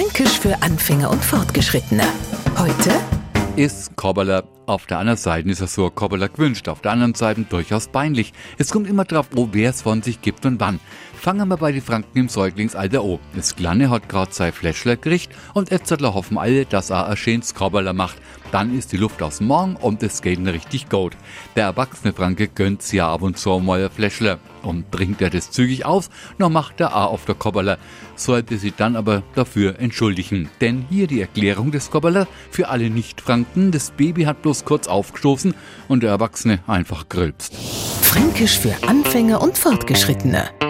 Fränkisch für Anfänger und Fortgeschrittene. Heute ist Kobbeler. Auf der einen Seite ist er so Kobbeler gewünscht, auf der anderen Seite durchaus peinlich. Es kommt immer drauf, wo wer es von sich gibt und wann. Fangen wir bei den Franken im Säuglingsalter an. Das Kleine hat gerade sein Fläschler gekriegt und jetzt hoffen alle, dass er ein schönes Kobbeler macht. Dann ist die Luft aus dem Magen und es geht richtig gut. Der erwachsene Franke gönnt sich ja ab und zu mal ein Fläschler. Und trinkt er das zügig aus, noch macht er auch auf der Kobbeler. Sollte sie dann aber dafür entschuldigen. Denn hier die Erklärung des Kobbeler für alle Nicht-Franken. Das Baby hat bloß kurz aufgestoßen und der Erwachsene einfach grülpst. Fränkisch für Anfänger und Fortgeschrittene.